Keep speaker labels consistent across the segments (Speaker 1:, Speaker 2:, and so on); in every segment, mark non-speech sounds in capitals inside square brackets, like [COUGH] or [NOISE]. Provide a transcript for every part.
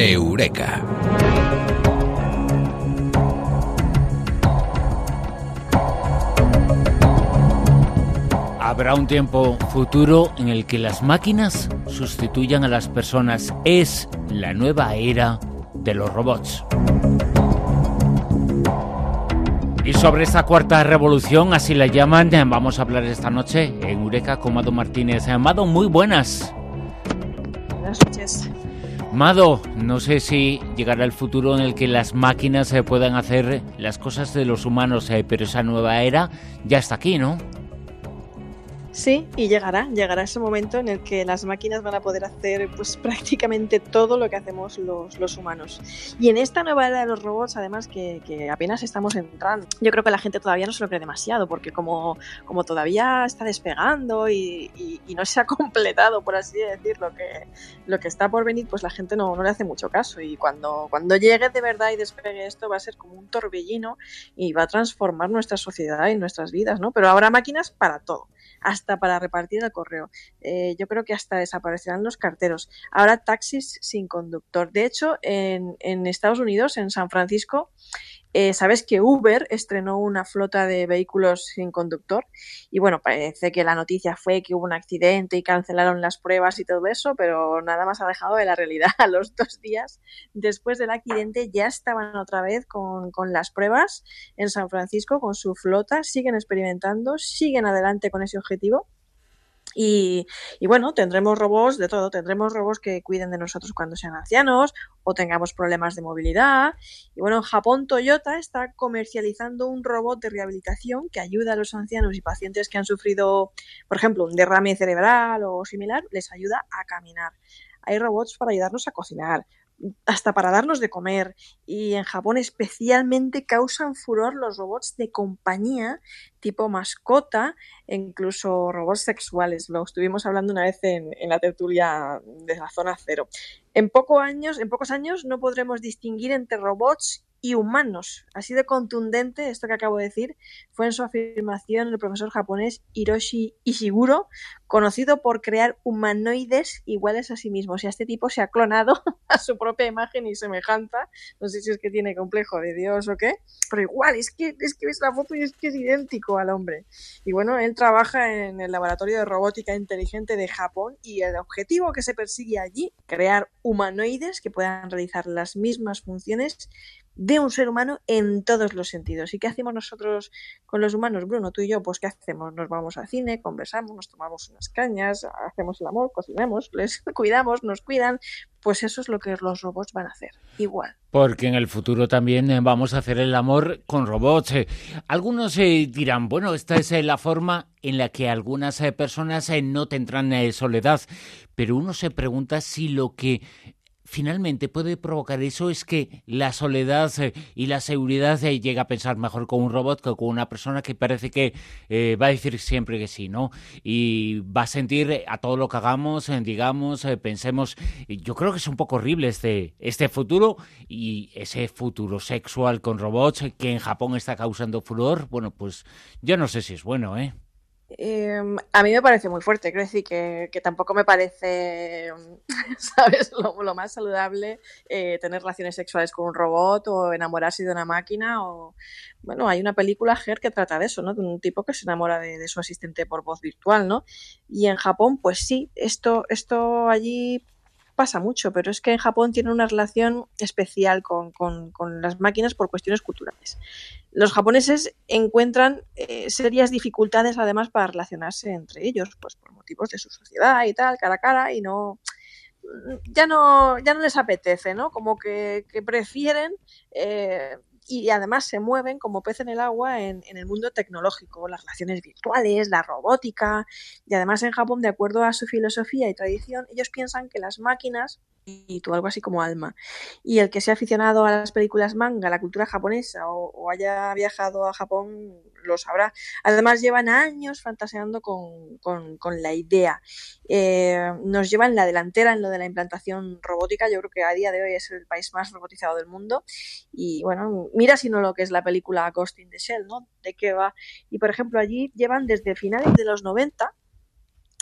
Speaker 1: Eureka.
Speaker 2: Habrá un tiempo futuro en el que las máquinas sustituyan a las personas. Es la nueva era de los robots. Y sobre esta cuarta revolución, así la llaman, vamos a hablar esta noche en Eureka con Mado Martínez. Mado, muy buenas.
Speaker 3: Buenas noches.
Speaker 2: Mado, no sé si llegará el futuro en el que las máquinas eh, puedan hacer las cosas de los humanos, eh, pero esa nueva era ya está aquí, ¿no?
Speaker 3: Sí, y llegará, llegará ese momento en el que las máquinas van a poder hacer pues [LAUGHS] prácticamente todo lo que hacemos los, humanos. Y en esta nueva era de los robots, además que, apenas estamos entrando, yo creo que la gente todavía no se lo cree demasiado, porque como, como todavía está despegando y, no se ha [LAUGHS] completado, por así decir, lo que, lo que está por venir, pues la gente no, no le hace mucho caso. Y cuando, cuando llegue de verdad y despegue esto, va a ser como un torbellino y va a transformar nuestra sociedad y nuestras vidas, ¿no? Pero habrá máquinas para todo hasta para repartir el correo. Eh, yo creo que hasta desaparecerán los carteros. Ahora taxis sin conductor. De hecho, en, en Estados Unidos, en San Francisco, eh, Sabes que Uber estrenó una flota de vehículos sin conductor y bueno, parece que la noticia fue que hubo un accidente y cancelaron las pruebas y todo eso, pero nada más ha dejado de la realidad. A [LAUGHS] los dos días después del accidente ya estaban otra vez con, con las pruebas en San Francisco con su flota, siguen experimentando, siguen adelante con ese objetivo y, bueno, tendremos robots de todo, tendremos robots que cuiden de nosotros cuando sean ancianos o tengamos problemas de movilidad. Y bueno, en Japón Toyota está comercializando un robot de rehabilitación que ayuda a los ancianos y pacientes que han sufrido, por ejemplo, un derrame cerebral o similar, les ayuda a caminar. Hay robots para ayudarnos a cocinar, hasta para darnos de comer. Y en Japón especialmente causan furor los robots de compañía tipo mascota e incluso robots sexuales. Lo estuvimos hablando una vez en, en la tertulia de la zona cero. En, poco años, en pocos años no podremos distinguir entre robots y humanos. Así de contundente esto que acabo de decir fue en su afirmación el profesor japonés Hiroshi Ishiguro, conocido por crear humanoides iguales a sí mismo. O sea, este tipo se ha clonado [LAUGHS] a su propia imagen y semejanza. No sé si es que tiene complejo de Dios o qué, pero igual, es que, es que ves la foto y es que es idéntico al hombre. Y bueno, él trabaja en el Laboratorio de Robótica Inteligente de Japón y el objetivo que se persigue allí, crear humanoides que puedan realizar las mismas funciones de un ser humano en todos los sentidos. ¿Y qué hacemos nosotros con los humanos, Bruno? Tú y yo, pues ¿qué hacemos? Nos vamos al cine, conversamos, nos tomamos unas cañas, hacemos el amor, cocinamos, [LAUGHS] les cuidamos, nos cuidan. Pues eso es lo que los robots van a hacer, igual.
Speaker 2: Porque en el futuro también vamos a hacer el amor con robots. Algunos eh, dirán, bueno, esta es eh, la forma en la que algunas eh, personas no tendrán soledad, pero uno se pregunta si lo que finalmente puede provocar eso es que la soledad eh, y la seguridad eh, llega a pensar mejor con un robot que con una persona que parece que eh, va a decir siempre que sí, ¿no? Y va a sentir a todo lo que hagamos, digamos, pensemos. Yo creo que es un poco horrible este, este futuro y ese futuro sexual con robots que en Japón está causando furor. Bueno, pues yo no sé si es bueno, ¿eh?
Speaker 3: Eh, a mí me parece muy fuerte, quiero decir que, que tampoco me parece, [LAUGHS] ¿sabes?, lo, lo más saludable eh, tener relaciones sexuales con un robot o enamorarse de una máquina o... Bueno, hay una película, Her, que trata de eso, ¿no? De un tipo que se enamora de, de, su asistente por voz virtual, ¿no? Y en Japón, pues sí, esto, esto allí pasa mucho, pero es que en Japón tiene una relación especial con, con, con las máquinas por cuestiones culturales los japoneses encuentran eh, serias dificultades además para relacionarse entre ellos, pues por motivos de su sociedad y tal, cara a cara, y no ya no, ya no les apetece, ¿no? Como que, que prefieren eh, y además se mueven como pez en el agua en, en, el mundo tecnológico, las relaciones virtuales, la robótica, y además en Japón, de acuerdo a su filosofía y tradición, ellos piensan que las máquinas tú algo así como alma. Y el que sea aficionado a las películas manga, la cultura japonesa o, haya viajado a Japón lo sabrá. Además llevan años fantaseando con, con, con la idea. Eh, nos llevan la delantera en lo de la implantación robótica. Yo creo que a día de hoy es el país más robotizado del mundo. Y bueno, mira si no lo que es la película Ghost in the Shell, ¿no? De qué va. Y por ejemplo allí llevan desde finales de los 90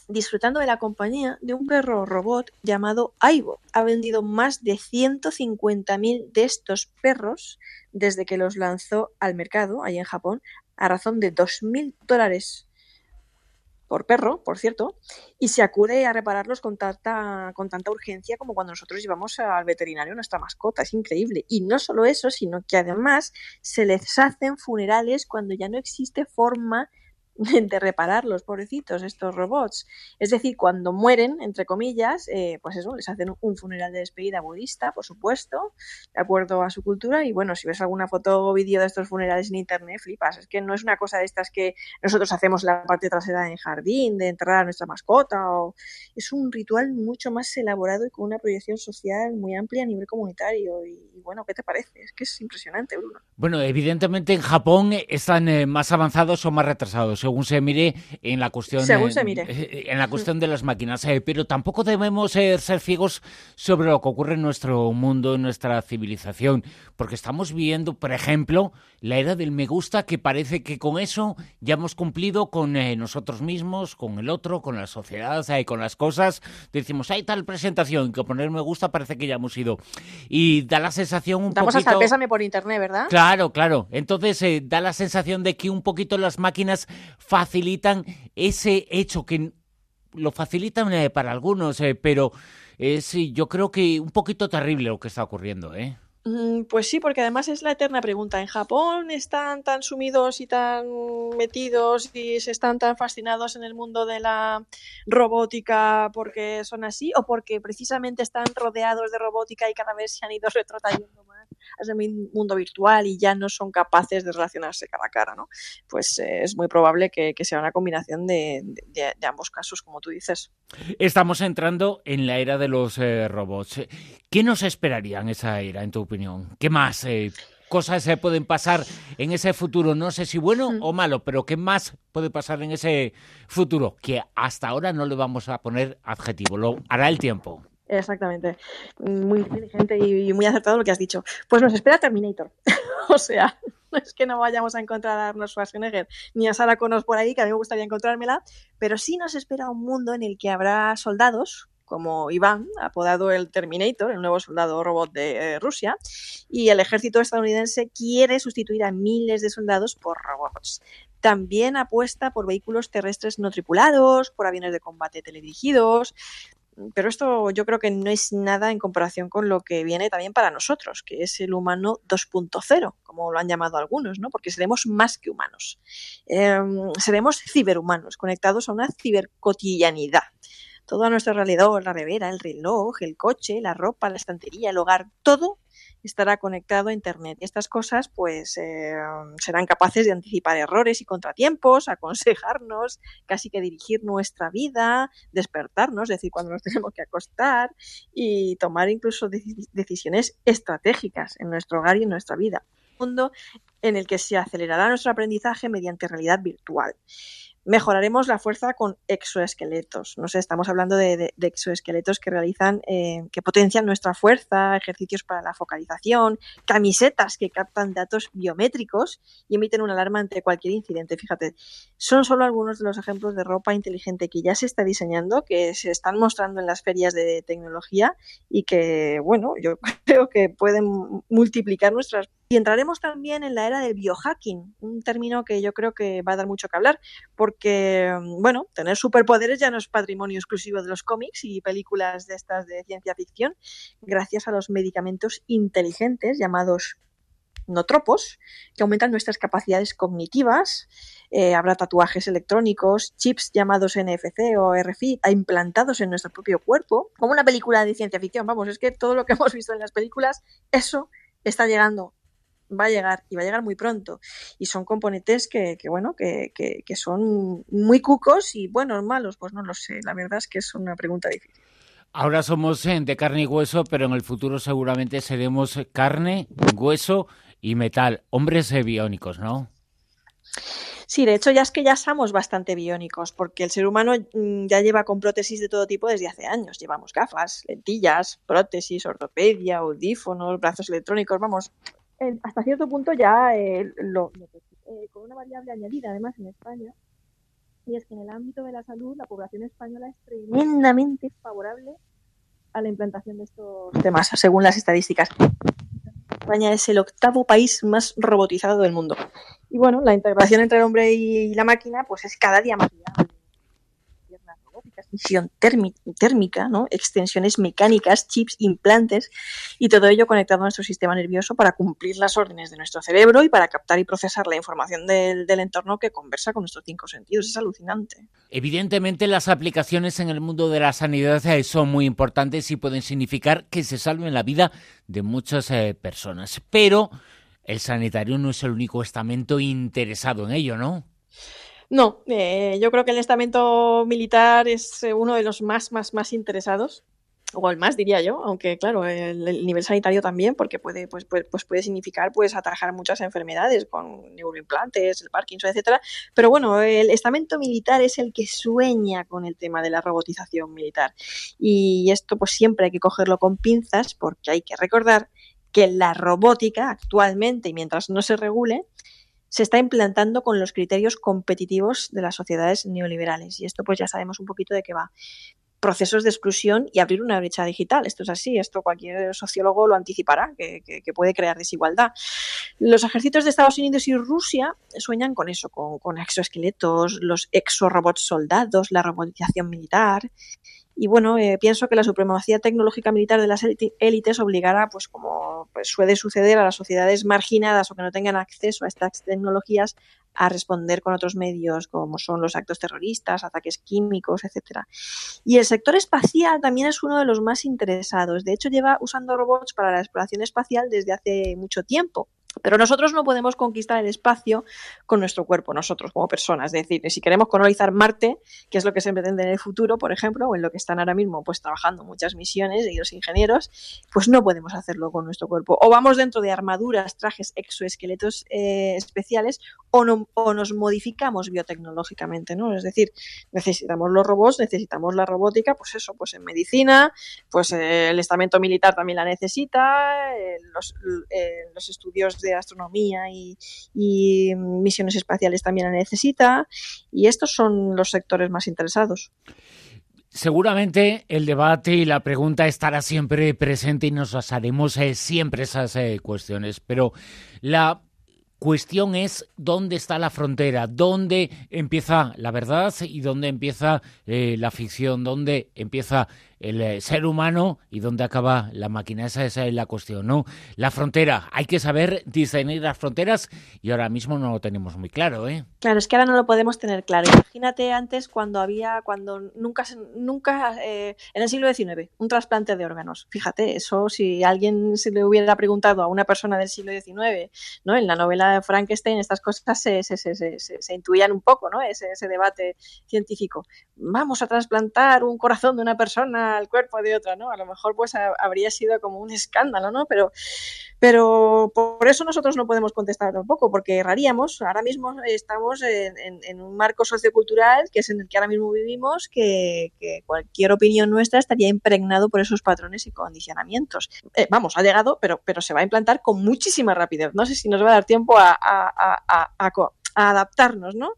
Speaker 3: disfrutando de la compañía de un perro robot llamado Aibo. Ha vendido más de 150.000 de estos perros desde que los lanzó al mercado, ahí en Japón, a razón de 2.000 dólares por perro, por cierto, y se acude a repararlos con tanta, con tanta urgencia como cuando nosotros llevamos al veterinario nuestra mascota. Es increíble. Y no solo eso, sino que además se les hacen funerales cuando ya no existe forma [LAUGHS] de reparar los pobrecitos, estos robots. Es decir, cuando mueren, entre comillas, eh, pues eso, les hacen un funeral de despedida budista, por supuesto, de acuerdo a su cultura. Y bueno, si ves alguna foto o vídeo de estos funerales en internet, flipas. Es que no es una cosa de estas que nosotros hacemos la parte trasera en el jardín, de enterrar a nuestra mascota. O... Es un ritual mucho más elaborado y con una proyección social muy amplia a nivel comunitario. Y, bueno, ¿qué te parece? Es que es impresionante, Bruno.
Speaker 2: Bueno, evidentemente en Japón están eh, más avanzados o más retrasados según se mire en la cuestión,
Speaker 3: según se mire.
Speaker 2: Eh, en la cuestión de las máquinas. Eh, pero tampoco debemos eh, ser ciegos sobre lo que ocurre en nuestro mundo, en nuestra civilización, porque estamos viendo, por ejemplo, la era del me gusta, que parece que con eso ya hemos cumplido con nosotros mismos, con el otro, con la sociedad, y con las cosas. Decimos, hay tal presentación que poner me gusta parece que ya hemos ido. Y da la sensación un
Speaker 3: Damos
Speaker 2: poquito...
Speaker 3: hasta pésame por internet, ¿verdad?
Speaker 2: Claro, claro. Entonces da la sensación de que un poquito las máquinas facilitan ese hecho que lo facilitan eh, para algunos, eh, pero es yo creo que un poquito terrible lo que está ocurriendo, ¿eh?
Speaker 3: Mm, pues sí, porque además es la eterna pregunta. ¿En Japón están tan sumidos y tan metidos y se están tan fascinados en el mundo de la robótica porque son así o porque precisamente están rodeados de robótica y cada vez se han ido retrotrayendo más ese mundo virtual y ya no son capaces de relacionarse cara a cara? ¿no? Pues eh, es muy probable que, sea una combinación de, ambos casos, como tú dices.
Speaker 2: Estamos entrando en la era de los eh, robots. ¿Qué nos esperaría en esa era, en tu opinión? ¿Qué más eh, cosas se pueden pasar en ese futuro? No sé si bueno o malo, pero ¿qué más puede pasar en ese futuro? Que hasta ahora no le vamos a poner adjetivo, lo hará el tiempo.
Speaker 3: Exactamente. Muy inteligente y muy acertado lo que has dicho. Pues nos espera Terminator. [LAUGHS] o sea, no es que no vayamos a encontrar a Arnold Schwarzenegger ni a Sarah Connor por ahí, que a mí me gustaría encontrármela, pero sí nos espera un mundo en el que habrá soldados como Iván, apodado el Terminator, el nuevo soldado robot de eh, Rusia, y el ejército estadounidense quiere sustituir a miles de soldados por robots. También apuesta por vehículos terrestres no tripulados, por aviones de combate teledirigidos, pero esto yo creo que no es nada en comparación con lo que viene también para nosotros, que es el humano 2.0, como lo han llamado algunos, ¿no? porque seremos más que humanos. Em, seremos ciberhumanos, conectados a una cibercotidianidad todo a nuestro alrededor, la revera, el reloj, el coche, la ropa, la estantería, el hogar, todo estará conectado a Internet. Y estas cosas pues eh, serán capaces de anticipar errores y contratiempos, aconsejarnos, casi que dirigir nuestra vida, despertarnos, es decir, cuando nos tenemos que acostar y tomar incluso decisiones estratégicas en nuestro hogar y en nuestra vida. Un mundo en el que se acelerará nuestro aprendizaje mediante realidad virtual mejoraremos la fuerza con exoesqueletos. No sé, estamos hablando de, exoesqueletos que realizan, eh, que potencian nuestra fuerza, ejercicios para la focalización, camisetas que captan datos biométricos y emiten una alarma ante cualquier incidente. Fíjate, son solo algunos de los ejemplos de ropa inteligente que ya se está diseñando, que se están mostrando en las ferias de tecnología y que, bueno, yo [LAUGHS] creo que pueden multiplicar nuestras y entraremos también en la era del biohacking, un término que yo creo que va a dar mucho que hablar, porque, mm, bueno, tener superpoderes ya no es patrimonio exclusivo de los cómics y películas de estas de ciencia ficción, gracias a los medicamentos inteligentes llamados notropos, que aumentan nuestras capacidades cognitivas. Eh, habrá tatuajes electrónicos, chips llamados NFC o RFID implantados en nuestro propio cuerpo, como una película de ciencia ficción. Vamos, es que todo lo que hemos visto en las películas, eso está llegando va a llegar y va a llegar muy pronto. Y son componentes que, que bueno, que, que, que, son muy cucos y buenos, malos, pues no lo sé. La verdad es que es una pregunta difícil.
Speaker 2: Ahora somos eh, de carne y hueso, pero en el futuro seguramente seremos carne, hueso y metal. Hombres eh, biónicos, ¿no?
Speaker 3: Sí, de hecho ya es que ya somos bastante biónicos, porque el ser humano mm, ya lleva con prótesis de todo tipo desde hace años. Llevamos gafas, lentillas, prótesis, ortopedia, audífonos, brazos electrónicos, vamos, hasta cierto punto ya eh, lo, eh, con una variable añadida además en España y es que en el ámbito de la salud la población española es tremendamente favorable a la implantación de estos temas, según las estadísticas. España es el octavo país más robotizado del mundo. Y bueno, la integración entre el hombre y la máquina pues es cada día más viable térmica, ¿no? extensiones mecánicas, chips, implantes y todo ello conectado a nuestro sistema nervioso para cumplir las órdenes de nuestro cerebro y para captar y procesar la información del, del entorno que conversa con nuestros cinco sentidos. Es alucinante.
Speaker 2: Evidentemente las aplicaciones en el mundo de la sanidad eh, son muy importantes y pueden significar que se salven la vida de muchas eh, personas, pero el sanitario no es el único estamento interesado en ello, ¿no?
Speaker 3: No, eh, yo creo que el estamento militar es eh, uno de los más, más, más interesados o el más diría yo, aunque claro, el, nivel sanitario también, porque puede, pues, pues, pues, puede significar pues atajar muchas enfermedades con neuroimplantes, el Parkinson, etcétera. Pero bueno, el estamento militar es el que sueña con el tema de la robotización militar. Y esto pues siempre hay que cogerlo con pinzas, porque hay que recordar que la robótica actualmente, y mientras no se regule, se está implantando con los criterios competitivos de las sociedades neoliberales. Y esto pues ya sabemos un poquito de qué va. Procesos de exclusión y abrir una brecha digital. Esto es así, esto cualquier sociólogo lo anticipará, que, puede crear desigualdad. Los ejércitos de Estados Unidos y Rusia sueñan con eso, con, con exoesqueletos, los exorobots soldados, la robotización militar. Y bueno, eh, pienso que la supremacía tecnológica militar de las élites obligará, pues como pues, suele suceder a las sociedades marginadas o que no tengan acceso a estas tecnologías, a responder con otros medios como son los actos terroristas, ataques químicos, etcétera. Y el sector espacial también es uno de los más interesados. De hecho, lleva usando robots para la exploración espacial desde hace mucho tiempo. Pero nosotros no podemos conquistar el espacio con nuestro cuerpo, nosotros como personas. Es decir, si queremos colonizar Marte, que es lo que se pretende en el futuro, por ejemplo, o en lo que están ahora mismo pues trabajando muchas misiones y los ingenieros, pues no podemos hacerlo con nuestro cuerpo. O vamos dentro de armaduras, trajes, exoesqueletos eh, especiales, o, no, o nos modificamos biotecnológicamente, ¿no? Es decir, necesitamos los robots, necesitamos la robótica, pues eso, pues en medicina, pues eh, el estamento militar también la necesita, eh, los, los estudios de astronomía y, misiones espaciales también la necesita y estos son los sectores más interesados.
Speaker 2: Seguramente el debate y la pregunta estará siempre presente y nos haremos eh, siempre esas eh, cuestiones, pero la cuestión es dónde está la frontera, dónde empieza la verdad y dónde empieza eh, la ficción, dónde empieza el eh, ser humano y dónde acaba la máquina. Esa, es la cuestión, ¿no? La frontera. Hay que saber discernir las fronteras y ahora mismo no lo tenemos muy claro, ¿eh?
Speaker 3: Claro, es que ahora no lo podemos tener claro. Imagínate antes cuando había, cuando nunca, nunca eh, en el siglo XIX, un trasplante de órganos. Fíjate, eso si alguien se le hubiera preguntado a una persona del siglo XIX, ¿no? En la novela Frankenstein estas cosas se, se, se, se intuían un poco, ¿no? Ese debate científico. Vamos a trasplantar un corazón de una persona al cuerpo de otra, ¿no? A lo mejor pues habría sido como un escándalo, ¿no? Pero, pero por eso nosotros no podemos contestar tampoco, porque erraríamos. Ahora mismo estamos en, un marco sociocultural que es en el que ahora mismo vivimos, que, cualquier opinión nuestra estaría impregnado por esos patrones y condicionamientos. Eh, vamos, ha llegado, pero, pero se va a implantar con muchísima rapidez. No sé si nos va a dar tiempo a, a adaptarnos, ¿no?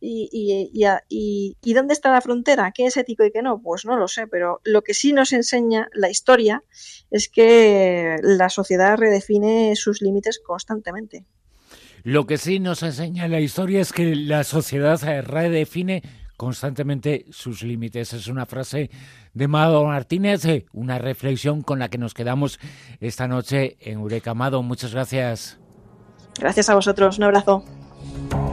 Speaker 3: Y, y, y, dónde está la frontera? ¿Qué es ético y qué no? Pues no lo sé, pero lo que sí nos enseña la historia es que la sociedad redefine sus límites constantemente.
Speaker 2: Lo que sí nos enseña la historia es que la sociedad redefine constantemente sus límites. Es una frase de Mado Martínez, eh, una reflexión con la que nos quedamos esta noche en Eureka. Mado, muchas gracias.
Speaker 3: Gracias a vosotros, un abrazo. Bye.